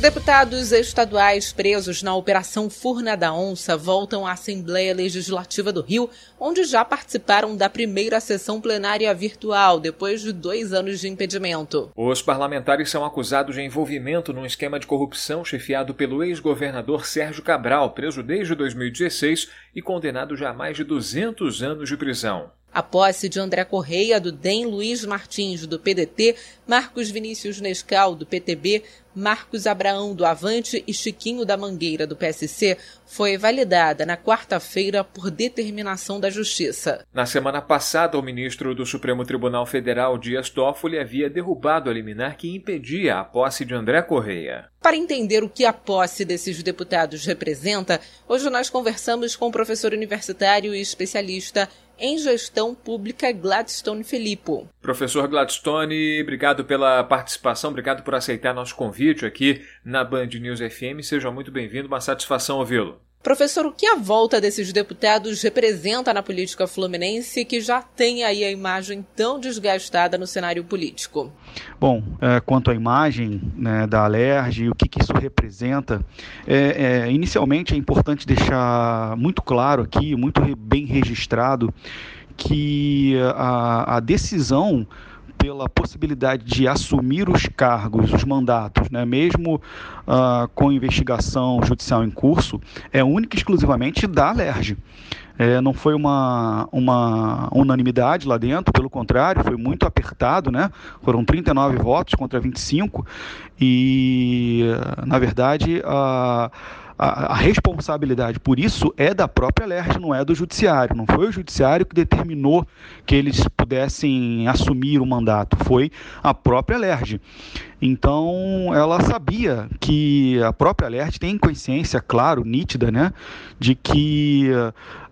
Os deputados estaduais presos na Operação Furna da Onça voltam à Assembleia Legislativa do Rio, onde já participaram da primeira sessão plenária virtual, depois de dois anos de impedimento. Os parlamentares são acusados de envolvimento num esquema de corrupção chefiado pelo ex-governador Sérgio Cabral, preso desde 2016 e condenado já a mais de 200 anos de prisão. A posse de André Correia, do DEM, Luiz Martins, do PDT, Marcos Vinícius Nescal, do PTB, Marcos Abraão, do Avante e Chiquinho da Mangueira, do PSC, foi validada na quarta-feira por determinação da Justiça. Na semana passada, o ministro do Supremo Tribunal Federal, Dias Toffoli, havia derrubado a liminar que impedia a posse de André Correia. Para entender o que a posse desses deputados representa, hoje nós conversamos com o professor universitário e especialista em Gestão Pública Gladstone Filippo. Professor Gladstone, obrigado pela participação, obrigado por aceitar nosso convite aqui na Band News FM. Seja muito bem-vindo, uma satisfação ouvi-lo. Professor, o que a volta desses deputados representa na política fluminense que já tem aí a imagem tão desgastada no cenário político? Bom, é, quanto à imagem né, da Alerj e o que, que isso representa, é, é, inicialmente é importante deixar muito claro aqui, muito bem registrado, que a, a decisão pela possibilidade de assumir os cargos, os mandatos, né, mesmo uh, com investigação judicial em curso, é única e exclusivamente da Alerj. É, não foi uma, uma unanimidade lá dentro, pelo contrário, foi muito apertado, né? Foram 39 votos contra 25 e, na verdade, a a, a, responsabilidade por isso é da própria LERJ, não é do judiciário. Não foi o judiciário que determinou que eles pudessem assumir o mandato, foi a própria LERJ. Então, ela sabia que a própria LERJ tem consciência, claro, nítida, né, de que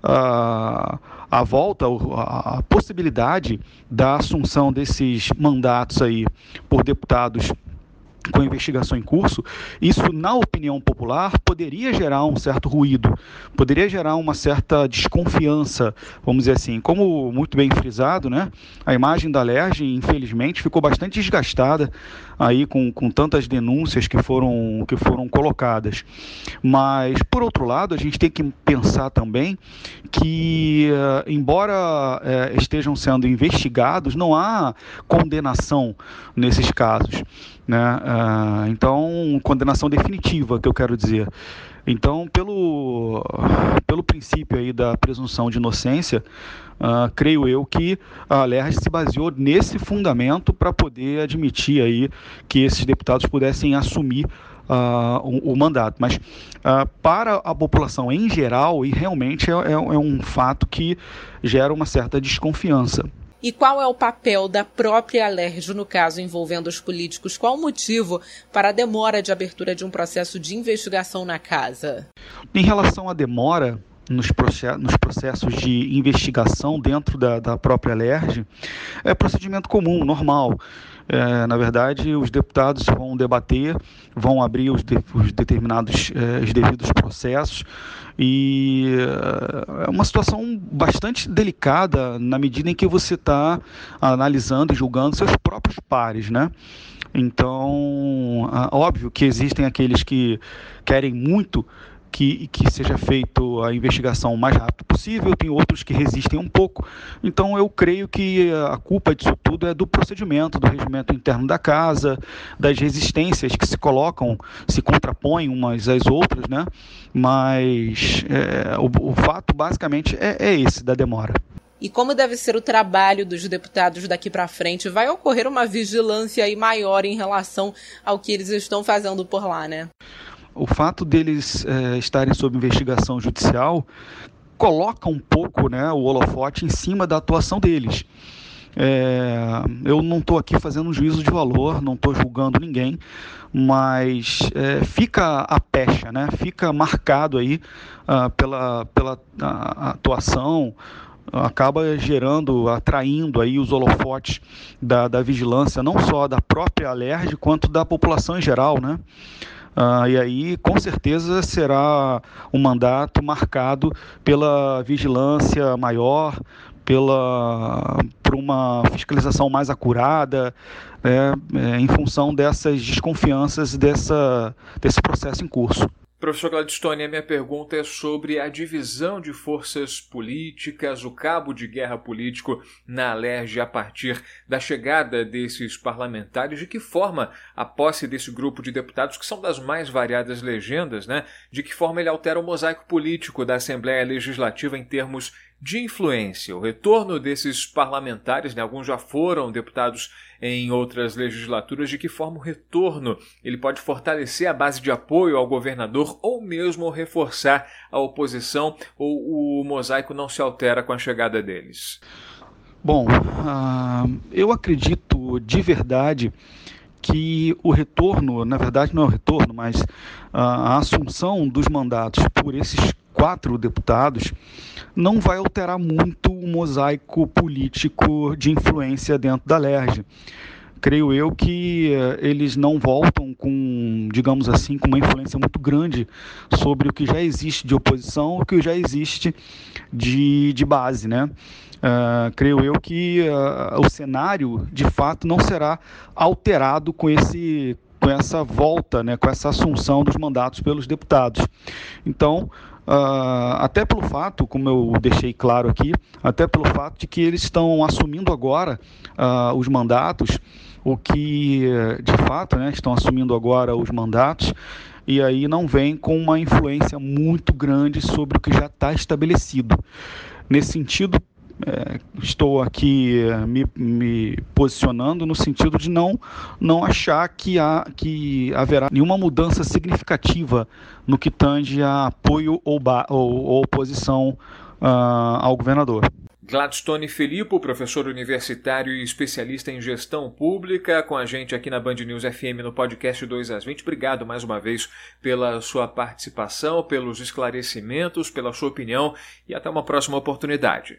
uh, a volta, a possibilidade da assunção desses mandatos aí por deputados com a investigação em curso, isso, na opinião popular, poderia gerar um certo ruído, poderia gerar uma certa desconfiança, vamos dizer assim. Como muito bem frisado, né, a imagem da LERJ, infelizmente, ficou bastante desgastada aí com, com tantas denúncias que foram, que foram colocadas. Mas, por outro lado, a gente tem que pensar também que, eh, embora eh, estejam sendo investigados, não há condenação nesses casos. Né? Ah, então, condenação definitiva, que eu quero dizer. Então, pelo, pelo princípio aí da presunção de inocência, uh, creio eu que a LERJ se baseou nesse fundamento para poder admitir aí que esses deputados pudessem assumir uh, o, o, mandato. Mas para a população em geral, e realmente é, é, é um fato que gera uma certa desconfiança. E qual é o papel da própria Alerj no caso envolvendo os políticos? Qual o motivo para a demora de abertura de um processo de investigação na casa? Em relação à demora, nos, processos de investigação dentro da, da própria Alerj, é procedimento comum, normal. É, na verdade, os deputados vão debater, vão abrir os, de, os determinados, é, os devidos processos e é, é uma situação bastante delicada na medida em que você está analisando e julgando seus próprios pares, né? Então, óbvio que existem aqueles que querem muito que, que seja feito a investigação o mais rápido possível, tem outros que resistem um pouco. Então eu creio que a culpa disso tudo é do procedimento, do regimento interno da casa, das resistências que se colocam, se contrapõem umas às outras, né? Mas é, o, o, fato basicamente é, é esse da demora. E como deve ser o trabalho dos deputados daqui para frente? Vai ocorrer uma vigilância aí maior em relação ao que eles estão fazendo por lá, né? O fato deles é, estarem sob investigação judicial coloca um pouco né, o holofote em cima da atuação deles. É, eu não estou aqui fazendo um juízo de valor, não estou julgando ninguém, mas é, fica a pecha, né? fica marcado aí uh, pela, pela atuação, acaba gerando, atraindo aí os holofotes da, da vigilância, não só da própria Alerj, quanto da população em geral, né? Uh, e aí, com certeza, será um mandato marcado pela vigilância maior, pela, por uma fiscalização mais acurada, né, é, em função dessas desconfianças dessa, desse processo em curso. Professor Gladstone, a minha pergunta é sobre a divisão de forças políticas, o cabo de guerra político na Alerj a partir da chegada desses parlamentares. De que forma a posse desse grupo de deputados, que são das mais variadas legendas, né? De que forma ele altera o mosaico político da Assembleia Legislativa em termos de influência. O retorno desses parlamentares, né, alguns já foram deputados em outras legislaturas, de que forma o retorno ele pode fortalecer a base de apoio ao governador ou mesmo reforçar a oposição ou o mosaico não se altera com a chegada deles? Bom, uh, eu acredito de verdade que o retorno, na verdade não é o retorno, mas a assunção dos mandatos por esses quatro deputados não vai alterar muito o mosaico político de influência dentro da LERJ. Creio eu que eh, eles não voltam com, digamos assim, com uma influência muito grande sobre o que já existe de oposição, o que já existe de, de base, né? Uh, creio eu que uh, o cenário de fato não será alterado com esse com essa volta, né, com essa assunção dos mandatos pelos deputados. Então, Uh, até pelo fato, como eu deixei claro aqui, até pelo fato de que eles estão assumindo agora uh, os mandatos, o que de fato né, estão assumindo agora os mandatos, e aí não vem com uma influência muito grande sobre o que já está estabelecido. Nesse sentido, é, estou aqui é, me, me, posicionando no sentido de não, não achar que, há, que haverá nenhuma mudança significativa no que tange a apoio ou, ou, ou oposição uh, ao governador. Gladstone Filippo, professor universitário e especialista em gestão pública, com a gente aqui na Band News FM no podcast 2 às 20. Obrigado mais uma vez pela sua participação, pelos esclarecimentos, pela sua opinião e até uma próxima oportunidade.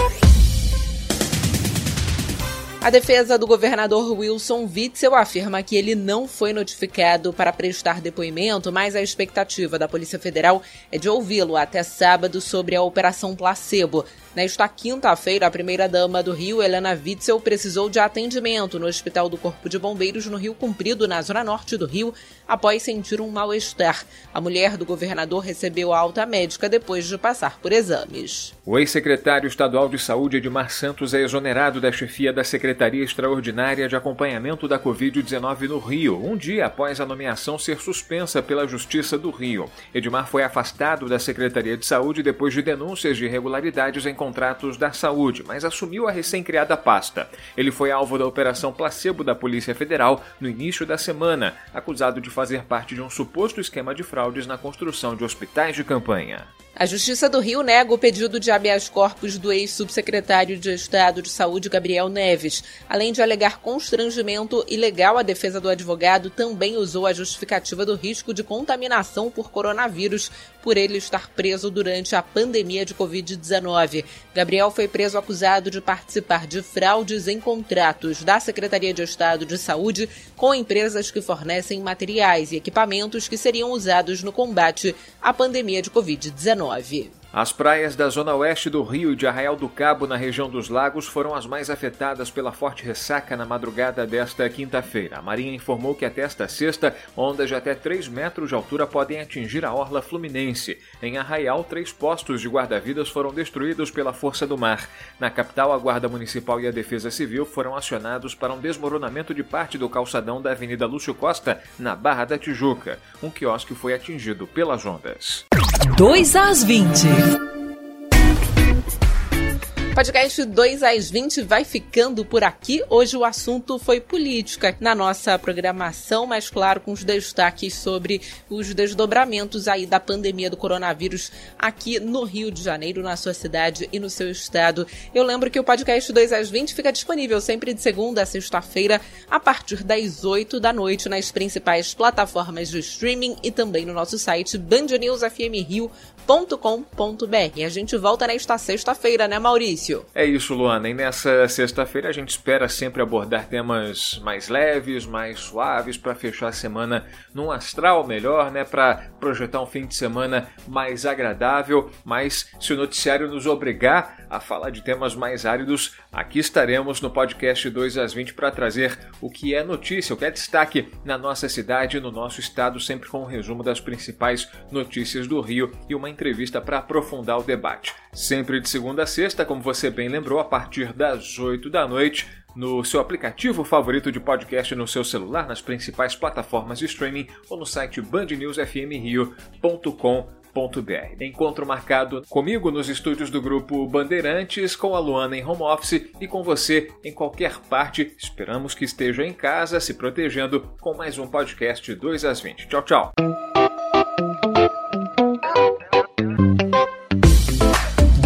A defesa do governador Wilson Witzel afirma que ele não foi notificado para prestar depoimento, mas a expectativa da Polícia Federal é de ouvi-lo até sábado sobre a Operação Placebo. Nesta quinta-feira, a primeira-dama do Rio, Helena Witzel, precisou de atendimento no Hospital do Corpo de Bombeiros no Rio Comprido, na zona norte do Rio, após sentir um mal-estar. A mulher do governador recebeu alta médica depois de passar por exames. O ex-secretário estadual de Saúde, Edmar Santos, é exonerado da chefia da Secretaria Extraordinária de Acompanhamento da Covid-19 no Rio, um dia após a nomeação ser suspensa pela Justiça do Rio. Edmar foi afastado da Secretaria de Saúde depois de denúncias de irregularidades em contratos da saúde, mas assumiu a recém-criada pasta. Ele foi alvo da Operação Placebo da Polícia Federal no início da semana, acusado de fazer parte de um suposto esquema de fraudes na construção de hospitais de campanha. A Justiça do Rio nega o pedido de habeas corpus do ex-subsecretário de Estado de Saúde, Gabriel Neves. Além de alegar constrangimento ilegal, a defesa do advogado também usou a justificativa do risco de contaminação por coronavírus por ele estar preso durante a pandemia de Covid-19. Gabriel foi preso acusado de participar de fraudes em contratos da Secretaria de Estado de Saúde com empresas que fornecem materiais e equipamentos que seriam usados no combate à pandemia de Covid-19. As praias da zona oeste do Rio de Arraial do Cabo, na região dos lagos, foram as mais afetadas pela forte ressaca na madrugada desta quinta-feira. A Marinha informou que até esta sexta, ondas de até 3 metros de altura podem atingir a orla fluminense. Em Arraial, três postos de guarda-vidas foram destruídos pela força do mar. Na capital, a Guarda Municipal e a Defesa Civil foram acionados para um desmoronamento de parte do calçadão da Avenida Lúcio Costa, na Barra da Tijuca. Um quiosque foi atingido pelas ondas. 2 às 20. Podcast 2 às 20 vai ficando por aqui. Hoje o assunto foi política na nossa programação, mas claro, com os destaques sobre os desdobramentos aí da pandemia do coronavírus aqui no Rio de Janeiro, na sua cidade e no seu estado. Eu lembro que o podcast 2 às 20 fica disponível sempre de segunda a sexta-feira, a partir das 8 da noite, nas principais plataformas de streaming e também no nosso site bandnewsfmrio.com.br. A gente volta nesta sexta-feira, né, Maurício? É isso, Luana. E nessa sexta-feira a gente espera sempre abordar temas mais leves, mais suaves, para fechar a semana num astral melhor, né? Para projetar um fim de semana mais agradável. Mas se o noticiário nos obrigar a falar de temas mais áridos, aqui estaremos no podcast 2 às 20 para trazer o que é notícia, o que é destaque na nossa cidade, no nosso estado, sempre com um resumo das principais notícias do Rio e uma entrevista para aprofundar o debate. Sempre de segunda a sexta, como você bem lembrou, a partir das 8 da noite, no seu aplicativo favorito de podcast no seu celular, nas principais plataformas de streaming ou no site bandnewsfmrio.com.br. Encontro marcado comigo nos estúdios do grupo Bandeirantes, com a Luana em home office e com você em qualquer parte. Esperamos que esteja em casa, se protegendo, com mais um podcast 2 às 20. Tchau, tchau.